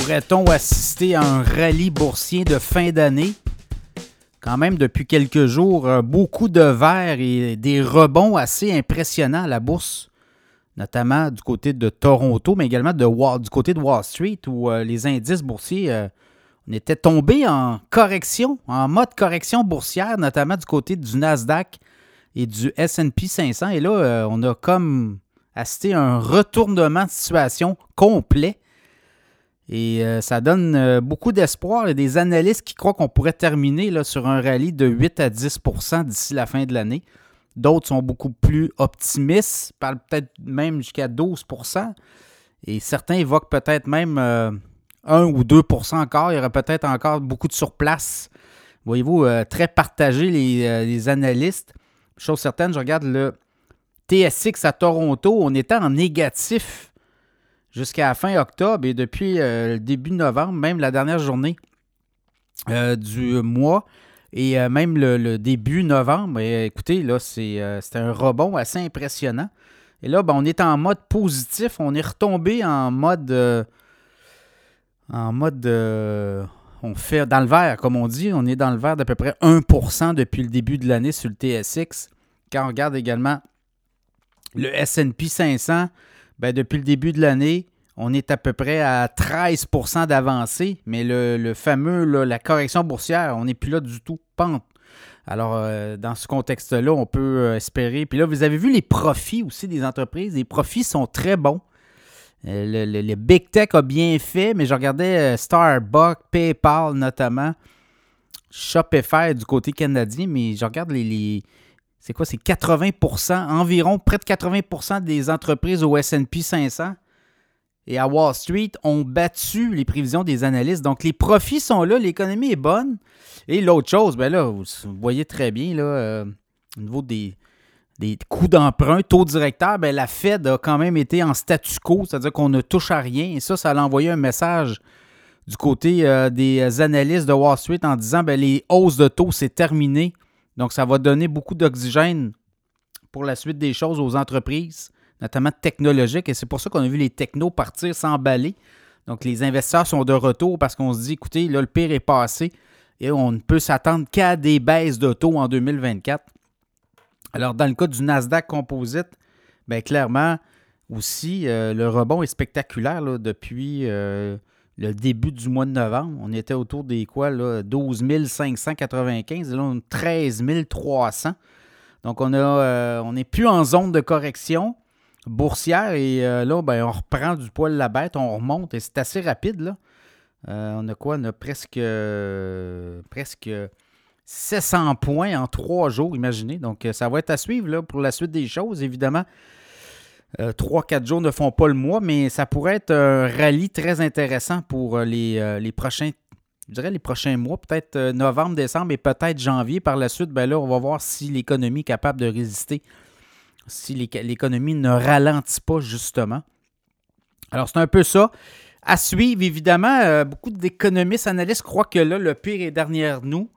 Pourrait-on assister à un rallye boursier de fin d'année? Quand même, depuis quelques jours, euh, beaucoup de verres et des rebonds assez impressionnants à la bourse, notamment du côté de Toronto, mais également du côté de Wall Street, où euh, les indices boursiers euh, on tombés en correction, en mode correction boursière, notamment du côté du Nasdaq et du SP 500. Et là, on a comme assisté à un retournement de situation complet et euh, ça donne euh, beaucoup d'espoir. Il y a des analystes qui croient qu'on pourrait terminer là, sur un rallye de 8 à 10% d'ici la fin de l'année. D'autres sont beaucoup plus optimistes, parlent peut-être même jusqu'à 12% Et certains évoquent peut-être même 1 euh, ou 2% encore. Il y aurait peut-être encore beaucoup de surplace. Voyez-vous, très partagé les, les, analystes. Chose certaine, je regarde le TSX à Toronto. On était en négatif jusqu'à la fin octobre et depuis euh, le début novembre, même la dernière journée euh, du mois et euh, même le, début novembre. écoutez, là, c'est un rebond assez impressionnant. Et là, ben, on est en mode positif. On est retombé en mode. en mode. on fait dans le vert, comme on dit. On est dans le vert d'à peu près 1% depuis le début de l'année sur le TSX. Quand on regarde également le SP 500, ben, depuis le début de l'année, on est à peu près à 13% d'avancée, mais le, fameux, la correction boursière, on n'est plus là du tout. Pente. Alors, euh, dans ce contexte-là, on peut euh, espérer. Puis là, vous avez vu les profits aussi des entreprises. Les profits sont très bons. Euh, le, Big Tech a bien fait, mais je regardais Starbucks, PayPal notamment, Shopify du côté canadien, mais je regarde les c'est quoi, c'est 80% environ près de 80% des entreprises au SP 500 et à Wall Street ont battu les prévisions des analystes. Donc, les profits sont là, l'économie est bonne. Et l'autre chose, ben là, vous voyez très bien, là, euh, au niveau des, des coûts d'emprunt, taux directeur, ben, la Fed a quand même été en statu quo, c'est-à-dire qu'on ne touche à rien. Et ça, ça a envoyé un message du côté euh, des analystes de Wall Street en disant ben, les hausses de taux, c'est terminé. Donc, ça va donner beaucoup d'oxygène pour la suite des choses aux entreprises, notamment technologiques. Et c'est pour ça qu'on a vu les technos partir s'emballer. Donc, les investisseurs sont de retour parce qu'on se dit, écoutez, là, le pire est passé et on ne peut s'attendre qu'à des baisses de taux en 2024. Alors, dans le cas du Nasdaq Composite, bien, clairement, aussi, euh, le rebond est spectaculaire depuis euh, le début du mois de novembre. On était autour des quoi, là, 12 595. là, on est 13 300. Donc, on euh, on n'est plus en zone de correction boursière. Et euh, là, ben, on reprend du poil la bête, on remonte. Et c'est assez rapide. Euh, on a quoi? On a presque, presque 700 points en trois jours, imaginez. Donc, ça va être à suivre pour la suite des choses, évidemment. 3-4 euh, jours ne font pas le mois, mais ça pourrait être un rallye très intéressant pour euh, euh, les, prochains, je dirais les prochains mois, peut-être novembre, décembre et peut-être janvier. Par la suite, ben là, on va voir si l'économie est capable de résister, si l'économie ne ralentit pas justement. Alors, c'est un peu ça. À suivre, évidemment, beaucoup d'économistes, analystes croient que là, le pire est derrière nous.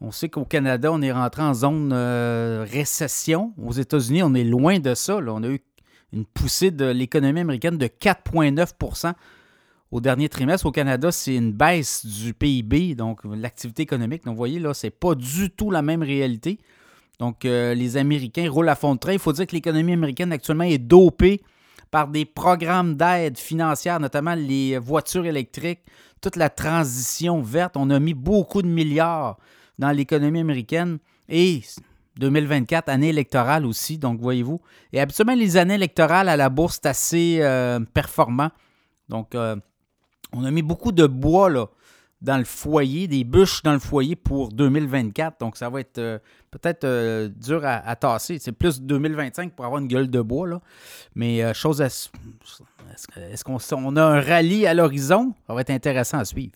On sait qu'au Canada, on est rentré en zone récession. Aux États-Unis, on est loin de ça. On a eu une poussée de l'économie américaine de 4,9% au dernier trimestre. Au Canada, c'est une baisse du PIB, donc l'activité économique. Donc, vous voyez, là, c'est pas du tout la même réalité. Donc, euh, les Américains roulent à fond de train. Il faut dire que l'économie américaine actuellement est dopée par des programmes d'aide financière, notamment les voitures électriques, toute la transition verte. On a mis beaucoup de milliards dans l'économie américaine et 2024, année électorale aussi, donc voyez-vous. Et habituellement, les années électorales à la bourse, c'est assez euh, performant. Donc, euh, on a mis beaucoup de bois là, dans le foyer, des bûches dans le foyer pour 2024. Donc, ça va être euh, peut-être dur à, tasser. C'est plus 2025 pour avoir une gueule de bois. Là. Mais chose Est-ce qu'on a un rallye à l'horizon? Ça va être intéressant à suivre.